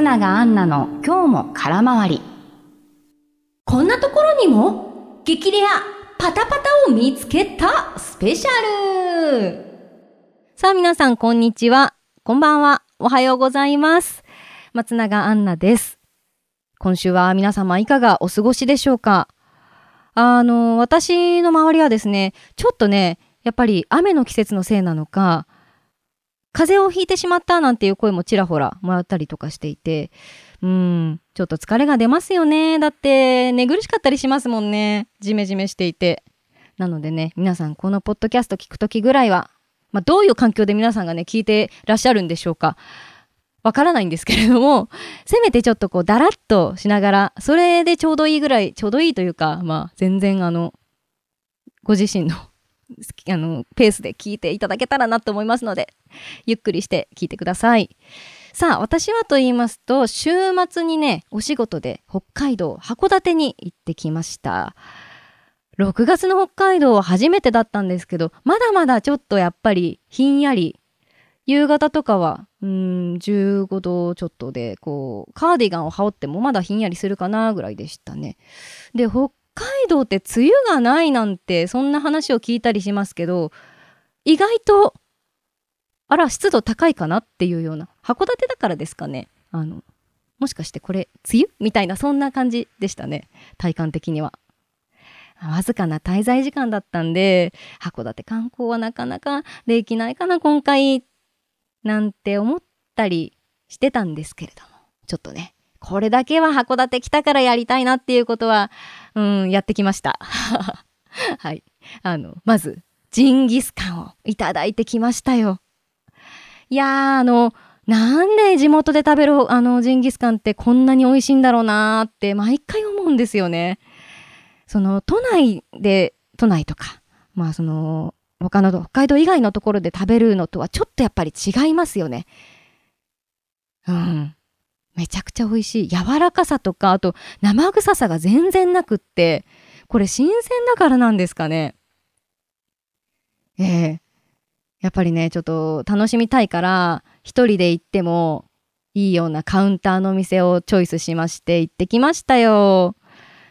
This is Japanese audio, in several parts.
松永アンナの今日も空回り。こんなところにも激レアパタパタを見つけたスペシャルさあ皆さんこんにちは。こんばんは。おはようございます。松永アンナです。今週は皆様いかがお過ごしでしょうか？あの、私の周りはですね、ちょっとね、やっぱり雨の季節のせいなのか、風邪をひいてしまったなんていう声もちらほらもらったりとかしていて、うん、ちょっと疲れが出ますよね。だって寝苦しかったりしますもんね。ジメジメしていて。なのでね、皆さんこのポッドキャスト聞くときぐらいは、まあ、どういう環境で皆さんがね、聞いてらっしゃるんでしょうか。わからないんですけれども、せめてちょっとこう、だらっとしながら、それでちょうどいいぐらい、ちょうどいいというか、まあ、全然あの、ご自身の、あの、ペースで聞いていただけたらなと思いますので、ゆっくりして聞いてください。さあ、私はと言いますと、週末にね、お仕事で北海道函館に行ってきました。6月の北海道は初めてだったんですけど、まだまだちょっとやっぱりひんやり、夕方とかは、うーん、15度ちょっとで、こう、カーディガンを羽織ってもまだひんやりするかなぐらいでしたね。で、北海道って梅雨がないなんて、そんな話を聞いたりしますけど、意外と、あら、湿度高いかなっていうような、函館だからですかね。あの、もしかしてこれ、梅雨みたいな、そんな感じでしたね。体感的には。わずかな滞在時間だったんで、函館観光はなかなかできないかな、今回、なんて思ったりしてたんですけれども、ちょっとね、これだけは函館来たからやりたいなっていうことは、うん、やってきました。はい。あの、まず、ジンギスカンをいただいてきましたよ。いやー、あの、なんで地元で食べるあのジンギスカンってこんなに美味しいんだろうなーって毎回思うんですよね。その都内で、都内とか、まあその他の北海道以外のところで食べるのとはちょっとやっぱり違いますよね。うん。めちゃくちゃ美味しい。柔らかさとか、あと生臭さが全然なくって、これ新鮮だからなんですかね。ええやっぱりね、ちょっと楽しみたいから、一人で行ってもいいようなカウンターのお店をチョイスしまして行ってきましたよ。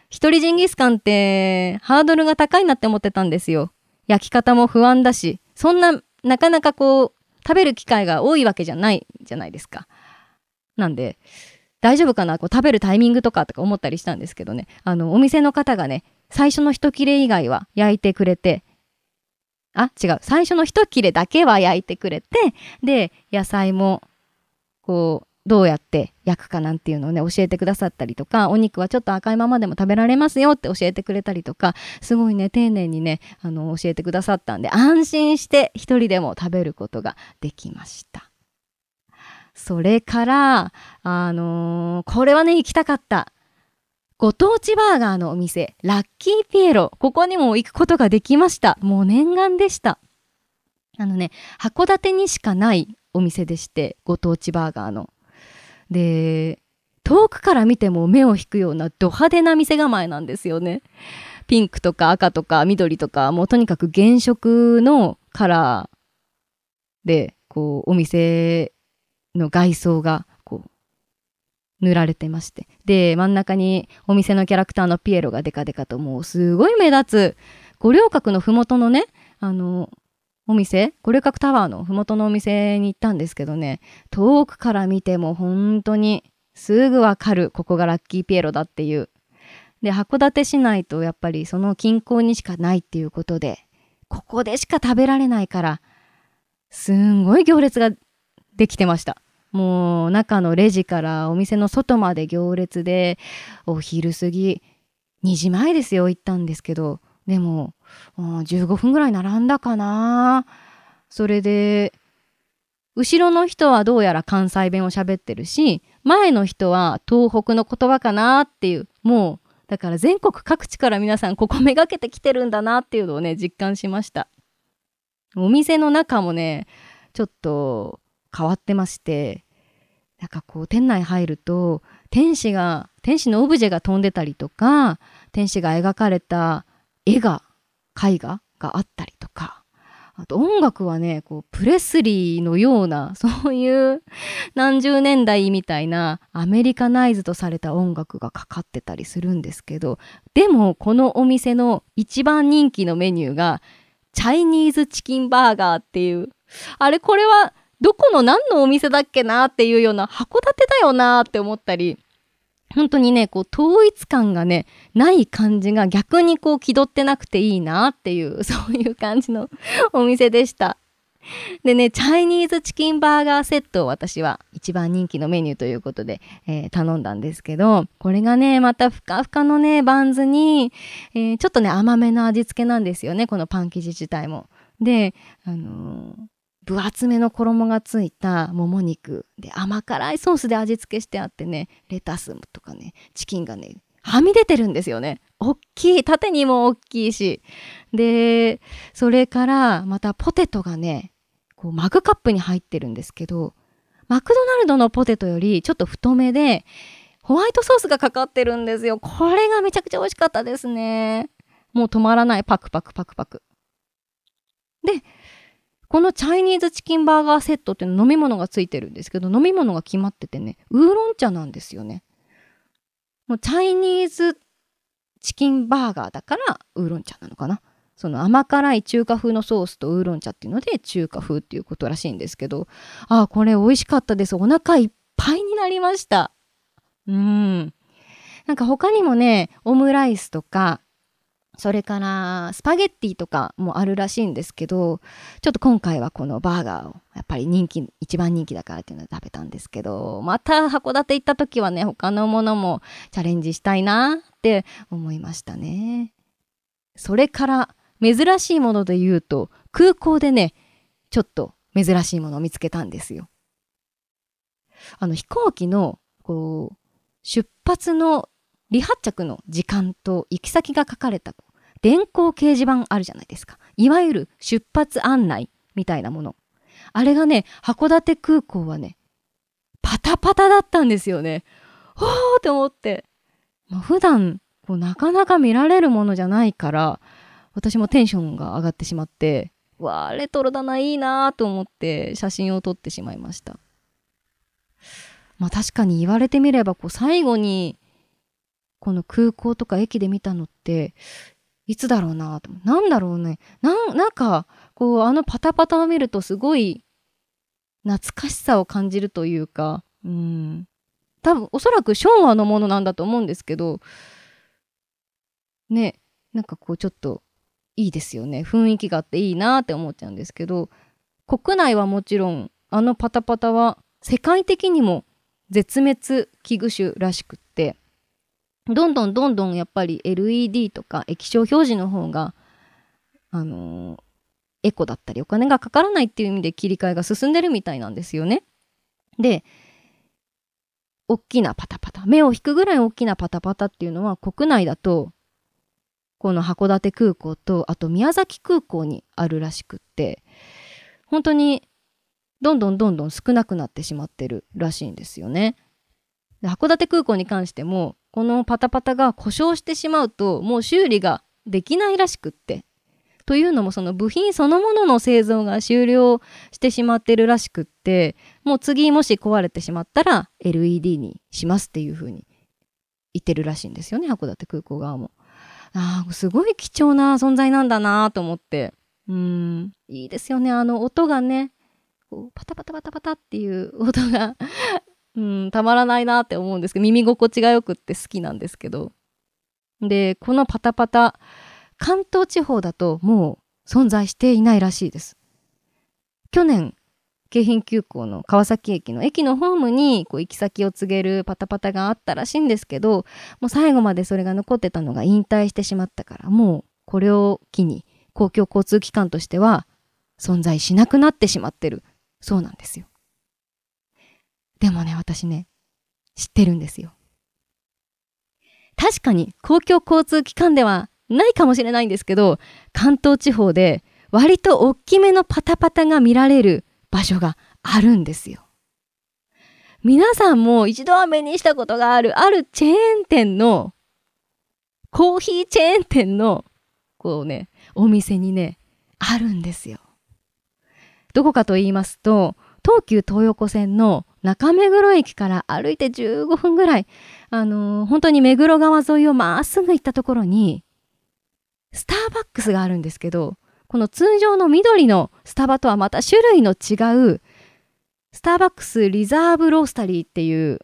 一人ジンギスカンってハードルが高いなって思ってたんですよ。焼き方も不安だし、そんな、なかなかこう、食べる機会が多いわけじゃないじゃないですか。なんで、大丈夫かな？こう食べるタイミングとかとか思ったりしたんですけどね。あの、お店の方がね、最初の一切れ以外は焼いてくれて、あ、違う。最初の一切れだけは焼いてくれて、で、野菜も、こう、どうやって焼くかなんていうのをね、教えてくださったりとか、お肉はちょっと赤いままでも食べられますよって教えてくれたりとか、すごいね、丁寧にね、あの、教えてくださったんで、安心して一人でも食べることができました。それから、あのーこれはね、行きたかった。ご当地バーガーのお店、ラッキーピエロ。ここにも行くことができました。もう念願でした。あのね、函館にしかないお店でして、ご当地バーガーの。で、遠くから見ても目を引くようなド派手な店構えなんですよね。ピンクとか赤とか緑とか、もうとにかく原色のカラーで、こう、お店の外装が、こう、塗られてまして。で、真ん中にお店のキャラクターのピエロがデカデカともうすごい目立つ、五稜郭のふもとのね、あの、お店五稜郭タワーのふもとのお店に行ったんですけどね、遠くから見ても本当にすぐわかる、ここがラッキーピエロだっていう。で、函館市内とやっぱりその近郊にしかないっていうことで、ここでしか食べられないから、すんごい行列ができてました。もう中のレジからお店の外まで行列で、お昼過ぎ、2時前ですよ、行ったんですけど、でも、う15分ぐらい並んだかな。それで、後ろの人はどうやら関西弁を喋ってるし、前の人は東北の言葉かなっていう、もう、だから全国各地から皆さんここめがけてきてるんだなっていうのをね、実感しました。お店の中もね、ちょっと変わってまして、なんかこう店内入ると、天使が、天使のオブジェが飛んでたりとか、天使が描かれた絵が、絵画があったりとか、あと音楽はね、こう、プレスリーのような、そういう何十年代みたいなアメリカナイズとされた音楽がかかってたりするんですけど、でもこのお店の一番人気のメニューが、チャイニーズチキンバーガーっていう、あれこれはどこの何のお店だっけなっていうような函館だよなって思ったり、本当にね、こう、統一感がね、ない感じが逆にこう、気取ってなくていいなっていう、そういう感じの お店でした。でね、チャイニーズチキンバーガーセットを私は一番人気のメニューということで、えー、頼んだんですけど、これがね、またふかふかのね、バンズに、えー、ちょっとね、甘めの味付けなんですよね、このパン生地自体も。で、あのー分厚めの衣がついたもも肉で甘辛いソースで味付けしてあってねレタスとかねチキンがねはみ出てるんですよね。大きい縦にも大きいしでそれからまたポテトがねこうマグカップに入ってるんですけどマクドナルドのポテトよりちょっと太めでホワイトソースがかかってるんですよ。これがめちゃくちゃ美味しかったですね。もう止まらないパクパクパクパク。で、このチャイニーズチキンバーガーセットって飲み物がついてるんですけど、飲み物が決まっててね、ウーロン茶なんですよね。もうチャイニーズチキンバーガーだからウーロン茶なのかな。その甘辛い中華風のソースとウーロン茶っていうので中華風っていうことらしいんですけど、ああ、これ美味しかったです。お腹いっぱいになりました。うん。なんか他にもね、オムライスとか、それからスパゲッティとかもあるらしいんですけど、ちょっと今回はこのバーガーをやっぱり人気、一番人気だからっていうので食べたんですけど、また函館行った時はね、他のものもチャレンジしたいなって思いましたね。それから珍しいもので言うと、空港でね、ちょっと珍しいものを見つけたんですよ。あの飛行機のこう出発の離発着の時間と行き先が書かれた電光掲示板あるじゃないですか。いわゆる出発案内みたいなもの。あれがね、函館空港はね、パタパタだったんですよね。ほーって思って。まあ、普段、こうなかなか見られるものじゃないから、私もテンションが上がってしまって、わあ、レトロだな、いいなと思って写真を撮ってしまいました。まあ確かに言われてみれば、こう最後に、この空港とか駅で見たのって、いつだろうなと。なんだろうね。ななんか、こう、あのパタパタを見るとすごい懐かしさを感じるというか、うん。多分、おそらく昭和のものなんだと思うんですけど、ね、なんかこうちょっといいですよね。雰囲気があっていいなって思っちゃうんですけど、国内はもちろん、あのパタパタは世界的にも絶滅危惧種らしくって、どんどんどんどんやっぱり LED とか液晶表示の方が、あのー、エコだったりお金がかからないっていう意味で切り替えが進んでるみたいなんですよね。で、大きなパタパタ、目を引くぐらい大きなパタパタっていうのは国内だと、この函館空港と、あと宮崎空港にあるらしくって、本当にどんどんどんどん少なくなってしまってるらしいんですよね。で函館空港に関してもこのパタパタが故障してしまうともう修理ができないらしくって。というのもその部品そのものの製造が終了してしまってるらしくってもう次もし壊れてしまったら LED にしますっていうふうに言ってるらしいんですよね函館空港側も。ああすごい貴重な存在なんだなと思ってうんいいですよねあの音がねこうパタパタパタパタっていう音がうん、たまらないなって思うんですけど、耳心地がよくって好きなんですけど。で、このパタパタ、関東地方だともう存在していないらしいです。去年、京浜急行の川崎駅の駅のホームにこう行き先を告げるパタパタがあったらしいんですけど、もう最後までそれが残ってたのが引退してしまったから、もうこれを機に公共交通機関としては存在しなくなってしまってる。そうなんですよ。でもね、私ね、知ってるんですよ。確かに公共交通機関ではないかもしれないんですけど、関東地方で割と大きめのパタパタが見られる場所があるんですよ。皆さんも一度は目にしたことがある、あるチェーン店の、コーヒーチェーン店の、こうね、お店にね、あるんですよ。どこかと言いますと東急東横線の中目黒駅から歩いて15分ぐらい、あのー本当に目黒川沿いをまっすぐ行ったところにスターバックスがあるんですけどこの通常の緑のスタバとはまた種類の違うスターバックスリザーブロースタリーっていう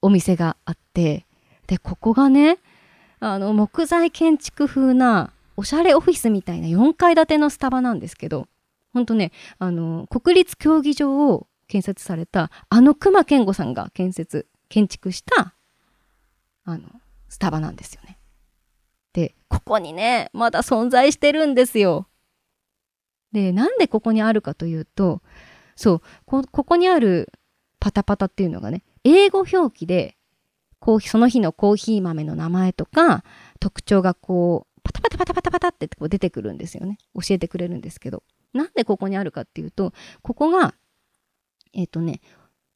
お店があってでここがねあの木材建築風なおしゃれオフィスみたいな4階建てのスタバなんですけどほんとねあの国立競技場を建設されたあの熊健吾さんが建設建築したあのスタバなんですよね。でここにねまだ存在してるんですよ。でなんでここにあるかというとそうこここにあるパタパタっていうのがね英語表記でコーヒーその日のコーヒー豆の名前とか特徴がこうパタパタパタパタパタってこう出てくるんですよね教えてくれるんですけどなんでここにあるかっていうとここがえっ、とね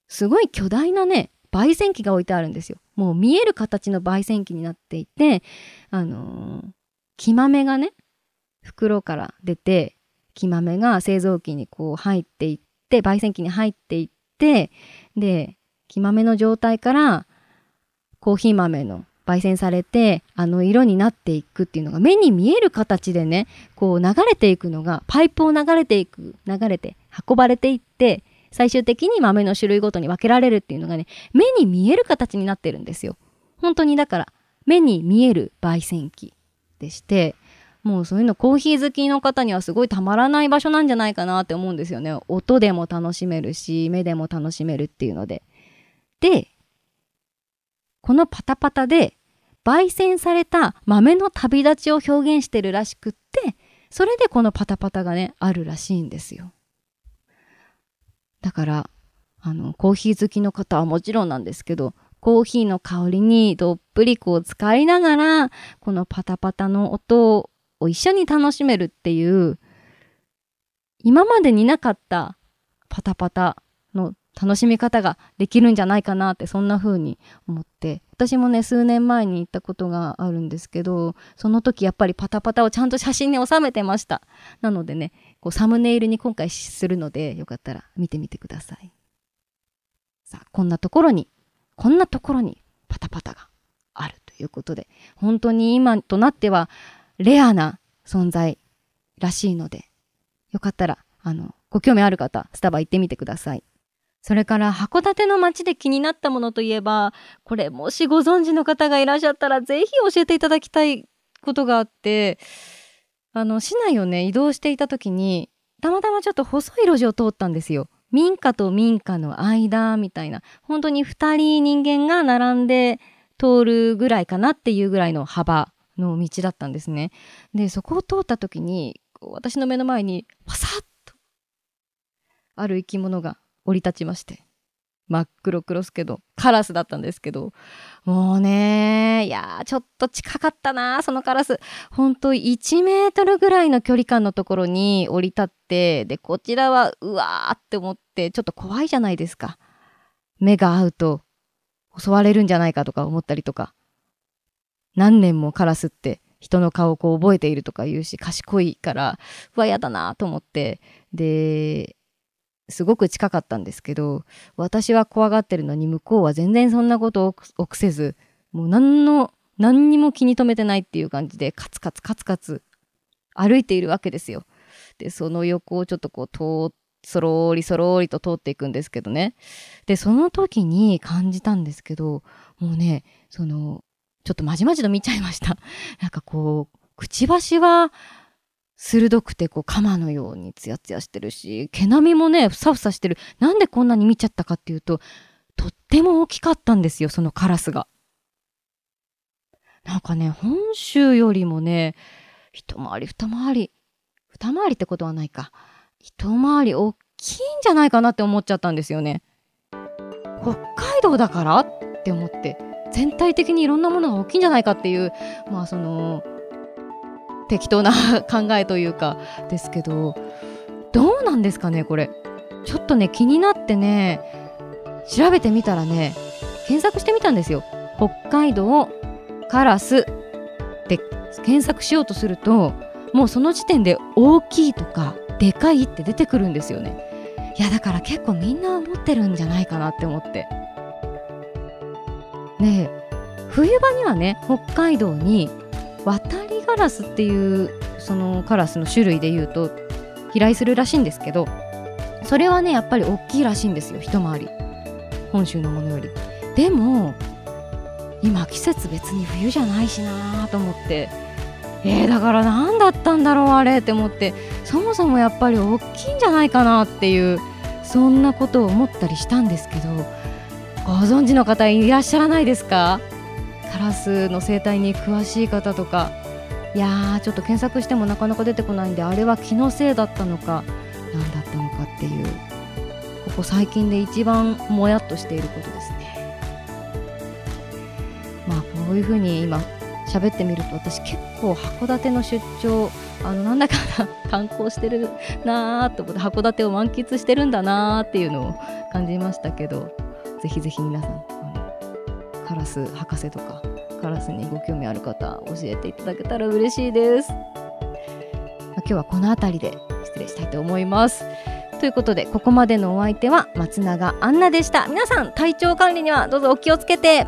すごい巨大なね焙煎機が置いてあるんですよ。もう見える形の焙煎機になっていてあのー木豆がね袋から出て木豆が製造機にこう入っていって焙煎機に入っていってで木豆の状態からコーヒー豆の焙煎されてあの色になっていくっていうのが目に見える形でねこう流れていくのがパイプを流れていく流れて運ばれていって最終的に豆の種類ごとに分けられるっていうのがね目に見える形になってるんですよ。本当にだから目に見える焙煎機でしてもうそういうのコーヒー好きの方にはすごいたまらない場所なんじゃないかなって思うんですよね。音でも楽しめるし目でも楽しめるっていうので。でこのパタパタで焙煎された豆の旅立ちを表現してるらしくってそれでこのパタパタがねあるらしいんですよ。だからあのコーヒー好きの方はもちろんなんですけどコーヒーの香りにどっぷりこう浸かりながらこのパタパタの音を一緒に楽しめるっていう今までになかったパタパタの楽しみ方ができるんじゃないかなってそんな風に思って私もね数年前に行ったことがあるんですけどその時やっぱりパタパタをちゃんと写真に収めてました。なのでねこうサムネイルに今回するのでよかったら見てみてください。さあこんなところにこんなところにパタパタがあるということで本当に今となってはレアな存在らしいのでよかったらあのご興味ある方スタバ行ってみてください。それから函館の街で気になったものといえばこれもしご存知の方がいらっしゃったらぜひ教えていただきたいことがあってあの市内をね移動していた時にたまたまちょっと細い路地を通ったんですよ。民家と民家の間みたいな。本当に2人人間が並んで通るぐらいかなっていうぐらいの幅の道だったんですね。でそこを通った時に私の目の前にパサッとある生き物が降り立ちまして。真っ黒黒すけどカラスだったんですけど。もうねいやーちょっと近かったなそのカラス。ほんと1メートルぐらいの距離感のところに降り立ってでこちらはうわーって思ってちょっと怖いじゃないですか。目が合うと襲われるんじゃないかとか思ったりとか。何年もカラスって人の顔をこう覚えているとか言うし賢いからうわやだなと思って。ですごく近かったんですけど私は怖がってるのに向こうは全然そんなことを臆せずもう何の何にも気に留めてないっていう感じでカツカツカツカツ歩いているわけですよ。でその横をちょっとこう通そろーりそろーりと通っていくんですけどねでその時に感じたんですけどもうねそのちょっとまじまじと見ちゃいました。なんかこうくちばしは鋭くてこう鎌のようにツヤツヤしてるし毛並みもねふさふさしてるなんでこんなに見ちゃったかっていうととっても大きかったんですよそのカラスがなんかね本州よりもね一回り二回り。二回りってことはないか。一回り大きいんじゃないかなって思っちゃったんですよね。北海道だから？って思って。全体的にいろんなものが大きいんじゃないかっていうまあその適当な 考えというかですけどどうなんですかねこれ。ちょっとね気になってね調べてみたらね検索してみたんですよ。北海道カラスって検索しようとするともうその時点で大きいとかでかいって出てくるんですよね。いやだから結構みんな持ってるんじゃないかなって思って。ねえ冬場にはね北海道に渡りガラスっていうそのカラスの種類でいうと飛来するらしいんですけどそれはねやっぱり大きいらしいんですよ一回り。本州のものより。でも今季節別に冬じゃないしなと思って。えー、だから何だったんだろうあれって思って。そもそもやっぱり大きいんじゃないかなっていうそんなことを思ったりしたんですけど。ご存知の方いらっしゃらないですか？カラスの生態に詳しい方とか。いやーちょっと検索してもなかなか出てこないんであれは気のせいだったのか何だったのかっていう。ここ最近で一番もやっとしていることです。ういうふうに今喋ってみると私結構函館の出張あのなんだかな観光してるなーと思って函館を満喫してるんだなーっていうのを感じましたけどぜひぜひ皆さんあのカラス博士とかカラスにご興味ある方教えていただけたら嬉しいです、まあ今日はこの辺りで失礼したいと思います。ということでここまでのお相手は松永アンナでした。皆さん体調管理にはどうぞお気をつけて。